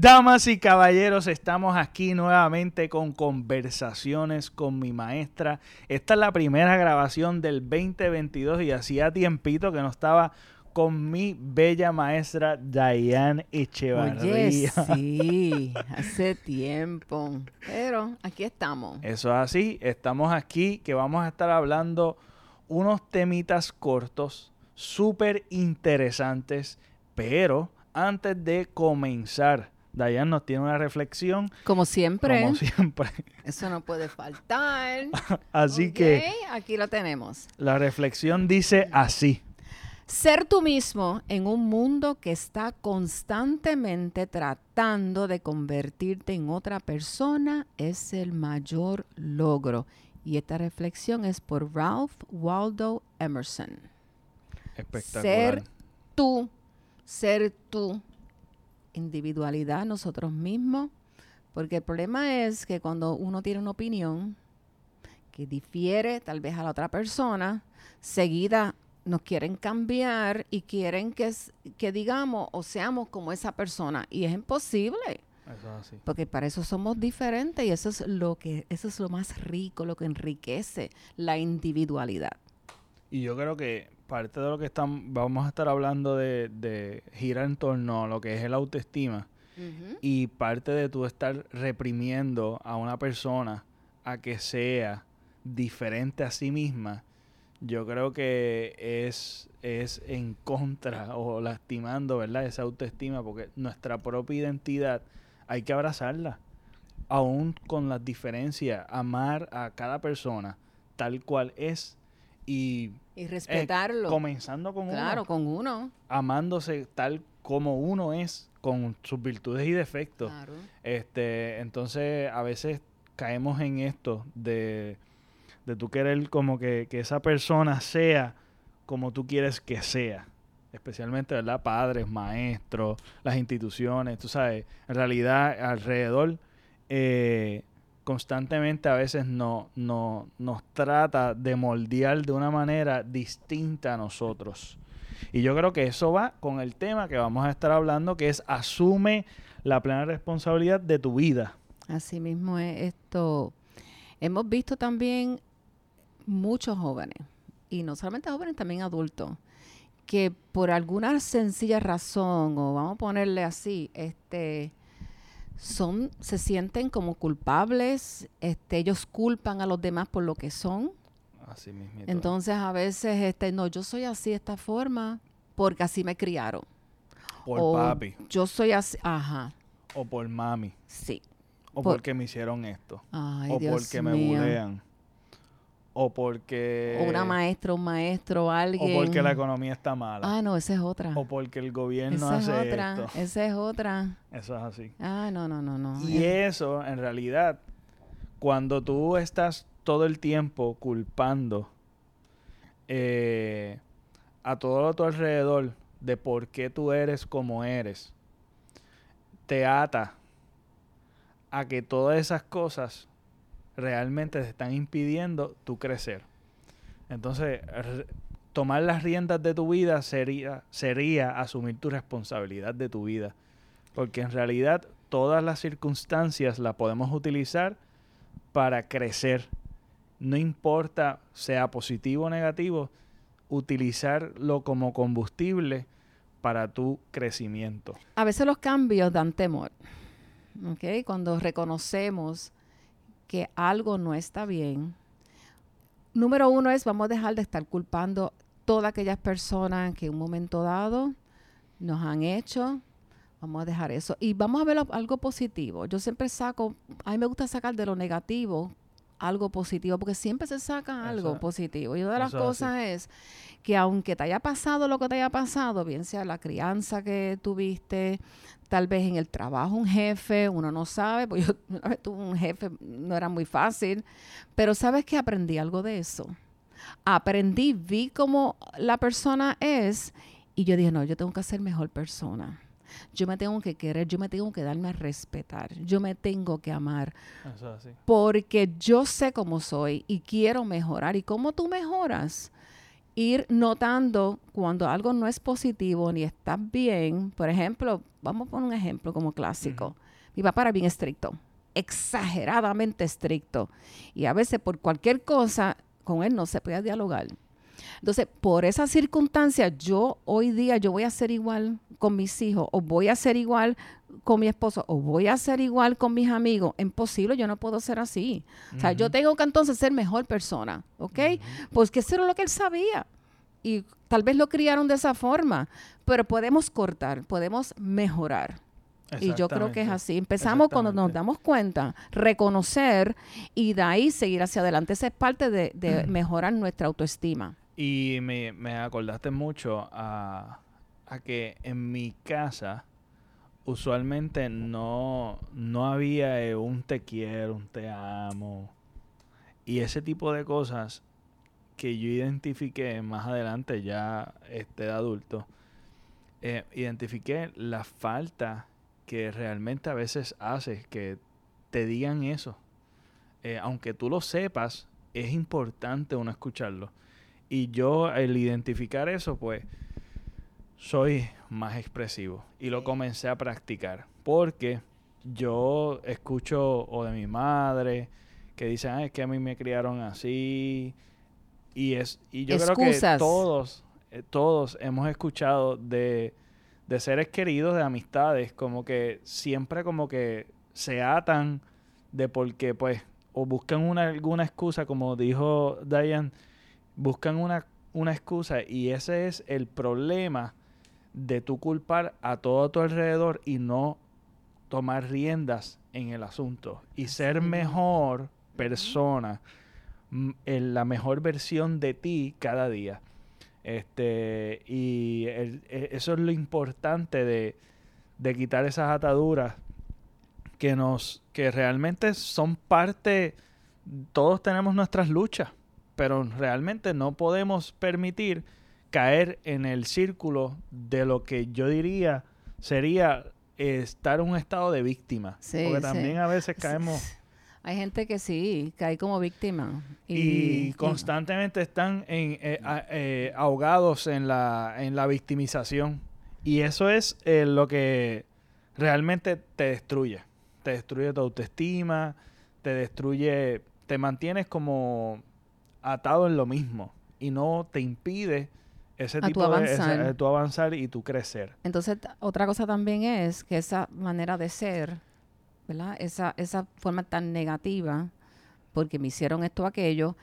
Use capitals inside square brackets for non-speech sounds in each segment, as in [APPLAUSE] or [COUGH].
Damas y caballeros, estamos aquí nuevamente con conversaciones con mi maestra. Esta es la primera grabación del 2022 y hacía tiempito que no estaba con mi bella maestra Diane Echevarría. Oye, [LAUGHS] sí, hace tiempo. Pero aquí estamos. Eso es así, estamos aquí que vamos a estar hablando unos temitas cortos, súper interesantes, pero antes de comenzar, Diane nos tiene una reflexión. Como siempre. Como siempre. Eso no puede faltar. [LAUGHS] así que Aquí lo tenemos. la reflexión dice así. Ser tú mismo en un mundo que está constantemente tratando de convertirte en otra persona es el mayor logro. Y esta reflexión es por Ralph Waldo Emerson. Espectacular. Ser tú, ser tú, individualidad, nosotros mismos. Porque el problema es que cuando uno tiene una opinión que difiere tal vez a la otra persona, seguida nos quieren cambiar y quieren que, que digamos o seamos como esa persona. Y es imposible. Eso es así. Porque para eso somos diferentes y eso es lo que, eso es lo más rico, lo que enriquece la individualidad. Y yo creo que parte de lo que están, vamos a estar hablando de, de gira en torno a lo que es el autoestima y parte de tú estar reprimiendo a una persona a que sea diferente a sí misma, yo creo que es, es en contra o lastimando, ¿verdad? Esa autoestima, porque nuestra propia identidad hay que abrazarla, aún con las diferencias, amar a cada persona tal cual es y Y eh, respetarlo. comenzando con claro, uno, con uno. amándose tal como uno es, con sus virtudes y defectos. Claro. Este, entonces a veces caemos en esto de, de tú querer como que, que esa persona sea como tú quieres que sea. Especialmente, ¿verdad? Padres, maestros, las instituciones, tú sabes, en realidad alrededor eh, constantemente a veces no, no, nos trata de moldear de una manera distinta a nosotros. Y yo creo que eso va con el tema que vamos a estar hablando, que es asume la plena responsabilidad de tu vida. Así mismo es esto. Hemos visto también muchos jóvenes, y no solamente jóvenes, también adultos, que por alguna sencilla razón, o vamos a ponerle así, este son, se sienten como culpables, este, ellos culpan a los demás por lo que son. Así mismo. Entonces a veces, este, no, yo soy así de esta forma porque así me criaron. por o papi, Yo soy así, ajá, o por mami, sí. o Por- porque me hicieron esto, Ay, o Dios porque me bulean, o porque... O una maestra, un maestro, alguien. O porque la economía está mala. Ah, no, esa es otra. O porque el gobierno esa es hace otra. esto. Esa es otra. Eso es así. Ah, no, no, no, no. Y eso, en realidad, cuando tú estás todo el tiempo culpando eh, a todo a tu alrededor de por qué tú eres como eres, te ata a que todas esas cosas realmente te están impidiendo tu crecer. Entonces, tomar las riendas de tu vida sería, sería asumir tu responsabilidad de tu vida. Porque en realidad todas las circunstancias las podemos utilizar para crecer. No importa sea positivo o negativo, utilizarlo como combustible para tu crecimiento. A veces los cambios dan temor. Cuando reconocemos que algo no está bien. Número uno es, vamos a dejar de estar culpando todas aquellas personas que en un momento dado nos han hecho. Vamos a dejar eso. Y vamos a ver algo positivo. Yo siempre saco, a mí me gusta sacar de lo negativo algo positivo, porque siempre se saca algo Eso- positivo. Y una de las así. cosas es que aunque te haya pasado lo que te haya pasado, bien sea la crianza que tuviste, tal vez en el trabajo un jefe, uno no sabe, pues [LAUGHS] yo una vez tuve un jefe, no era muy fácil, pero sabes que aprendí algo de eso. Aprendí, vi cómo la persona es y yo dije, no, yo tengo que ser mejor persona. Yo me tengo que querer, yo me tengo que darme a respetar, yo me tengo que amar, Eso es así. porque yo sé cómo soy y quiero mejorar. ¿Y cómo tú mejoras? ir notando cuando algo no es positivo ni está bien. Por ejemplo, vamos a poner un ejemplo como clásico. Mi papá era bien estricto, exageradamente estricto. Y a veces por cualquier cosa con él no se podía dialogar. Entonces, por esa circunstancia, yo hoy día yo voy a ser igual con mis hijos, o voy a ser igual con mi esposo, o voy a ser igual con mis amigos. Imposible, yo no puedo ser así. O sea, yo tengo que entonces ser mejor persona, ¿ok? Pues que eso era lo que él sabía. Y tal vez lo criaron de esa forma, pero podemos cortar, podemos mejorar. Y yo creo que es así. Empezamos cuando nos damos cuenta, reconocer y de ahí seguir hacia adelante. Esa es parte de, de mejorar nuestra autoestima. Y me, me acordaste mucho a, a, que en mi casa usualmente no, no había eh, un te quiero, un te amo. Y ese tipo de cosas que yo identifiqué más adelante ya este, de adulto, eh, identifiqué la falta que realmente a veces hace que te digan eso. Eh, aunque tú lo sepas, es importante uno escucharlo. Y yo, el identificar eso, pues, soy más expresivo. Y lo comencé a practicar. Porque yo escucho o de mi madre, que dicen, ah, es que a mí me criaron así. Y, es, y yo creo que todos, eh, todos hemos escuchado de, de seres queridos, de amistades, como que siempre como que se atan de porque, pues, o buscan una, alguna excusa, como dijo Diane, buscan una, una excusa y ese es el problema de tu culpar a todo a tu alrededor y no tomar riendas en el asunto y ser mejor persona, en la mejor versión de ti cada día. Este, y e, eso es lo importante de, de, quitar esas ataduras que nos, que realmente son parte, todos tenemos nuestras luchas pero realmente no podemos permitir caer en el círculo de lo que yo diría sería estar en un estado de víctima. porque también a veces caemos... [LAUGHS] Hay gente que sí, cae como víctima. Y, constantemente están en, eh, eh, ahogados en la, en la victimización. Y eso es eh, lo que realmente te destruye. Te destruye tu autoestima, te destruye, te mantienes como atado en lo mismo y no te impide ese tipo de tu avanzar y tu crecer. Entonces, otra cosa también es que esa manera de ser, ¿verdad? Esa, esa forma tan negativa, porque me hicieron esto aquello,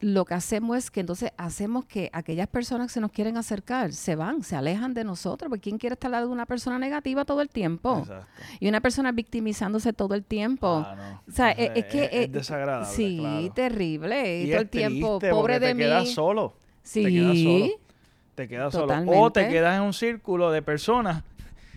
lo que hacemos es que entonces hacemos que aquellas personas que se nos quieren acercar se van, se alejan de nosotros, porque ¿quién quiere estar al lado de una persona negativa todo el tiempo? Y una persona victimizándose todo el tiempo. Ah, o sea, es, que... Es, es desagradable, Sí, terrible. Y, todo el tiempo, pobre de mí. Te quedas solo. Sí. Te quedas solo. Te quedas solo. O te quedas en un círculo de personas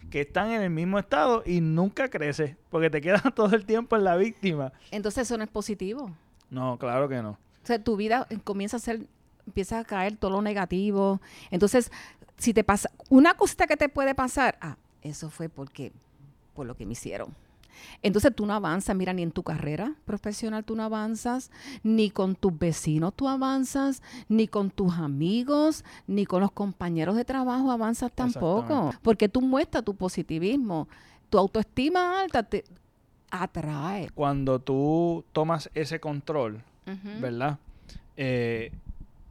que están en el mismo estado y nunca creces, porque te quedas [LAUGHS] todo el tiempo en la víctima. Entonces eso no es positivo. No, claro que no. O sea, tu vida comienza a ser, empieza a caer todo lo negativo. Entonces, si te pasa, una cosa que te puede pasar, ah, eso fue porque, por lo que me hicieron. Entonces tú no avanzas, mira, ni en tu carrera profesional tú no avanzas, ni con tus vecinos tú avanzas, ni con tus amigos, ni con los compañeros de trabajo avanzas tampoco. Porque tú muestras tu positivismo, tu autoestima alta te atrae. Cuando tú tomas ese control, ¿verdad? Eh,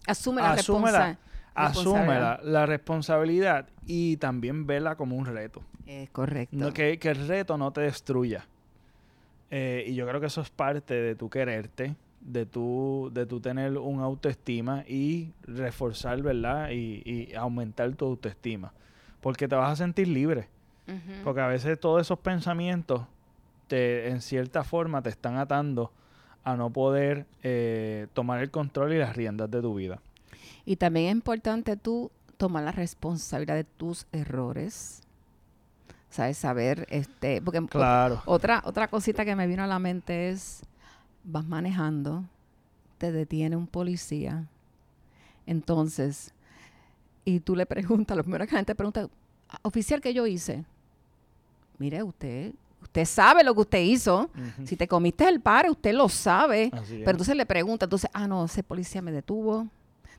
asume la, responsabilidad. Asume la, responsabilidad y también vela como un reto. Es correcto. que, el reto no te destruya. Eh, y yo creo que eso es parte de tu quererte, de tu, de tu tener un autoestima y reforzar, ¿verdad? Y, aumentar tu autoestima. Porque te vas a sentir libre. Porque a veces todos esos pensamientos, te, en cierta forma, te están atando a no poder eh, tomar el control y las riendas de tu vida. Y también es importante tú tomar la responsabilidad de tus errores. ¿Sabes? Saber, este, porque claro. otra, otra cosita que me vino a la mente es, vas manejando, te detiene un policía, entonces, y tú le preguntas, lo primero que la gente pregunta, oficial, ¿qué yo hice? Mire, usted Usted sabe lo que usted hizo. Si te comiste el par, usted lo sabe. Pero entonces le pregunta, entonces, ah, no, ese policía me detuvo.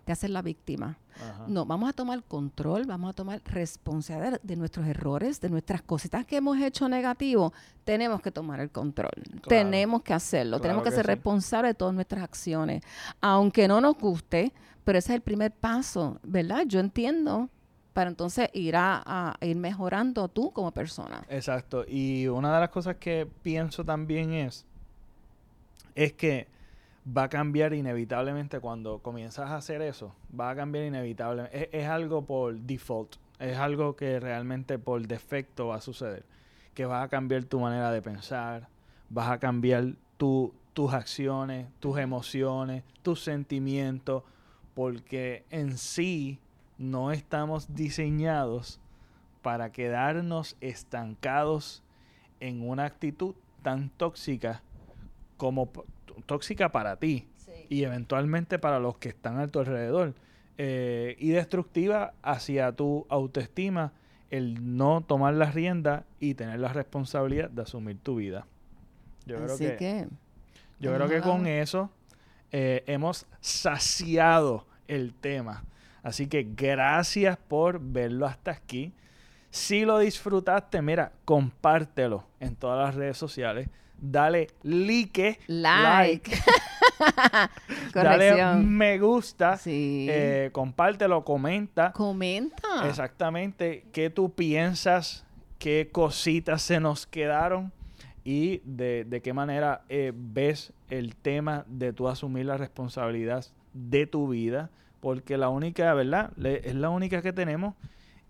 te haces la víctima. Ajá. No, vamos a tomar control, vamos a tomar responsabilidad de nuestros errores, de nuestras cositas que hemos hecho negativo. Tenemos que tomar el control. Tenemos que hacerlo. Claro tenemos que, que ser sí. responsables de todas nuestras acciones. Aunque no nos guste, pero ese es el primer paso, ¿verdad? Yo entiendo para entonces ir a, ir mejorando tú como persona. Exacto. Y una de las cosas que pienso también es, es que va a cambiar inevitablemente cuando comienzas a hacer eso. Va a cambiar inevitablemente. Es, es algo por default. Es algo que realmente por defecto va a suceder. Que vas a cambiar tu manera de pensar. Vas a cambiar tu- tus acciones, tus emociones, tus sentimientos. Porque en sí no estamos diseñados para quedarnos estancados en una actitud tan tóxica como tóxica para ti y eventualmente para los que están a tu alrededor eh, y destructiva hacia tu autoestima el no tomar las riendas y tener la responsabilidad de asumir tu vida. Yo creo Así que, que, yo creo que con eso eh, hemos saciado el tema. Así que gracias por verlo hasta aquí. Si lo disfrutaste, mira, compártelo en todas las redes sociales. Dale like, like. [LAUGHS] dale Corrección. me gusta, Sí. eh, compártelo, comenta Comenta. exactamente qué tú piensas, qué cositas se nos quedaron y de, de qué manera eh, ves el tema de tú asumir la responsabilidad de tu vida, porque la única, ¿verdad? Le- es la única que tenemos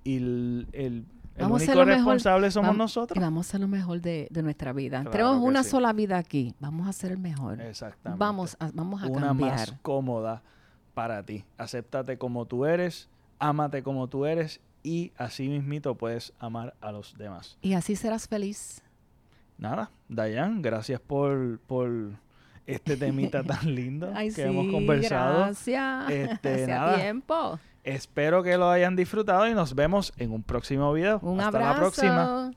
y el, único mejor. responsable somos Vam- Y nosotros. vamos a hacer lo mejor de, de nuestra vida. Claro Tenemos una sí. sola vida aquí. Vamos a hacer el mejor. Exactamente. Vamos a, vamos a una cambiar. más cómoda para ti. Acéptate como tú eres, ámate como tú eres y así mismito puedes amar a los demás. Y así serás feliz. Nada, Dayan, gracias por, por este temita [LAUGHS] tan lindo Ay, que sí, hemos conversado. gracias. Este, nada. tiempo. Espero que lo hayan disfrutado y nos vemos en un próximo video. Un Hasta abrazo. la próxima.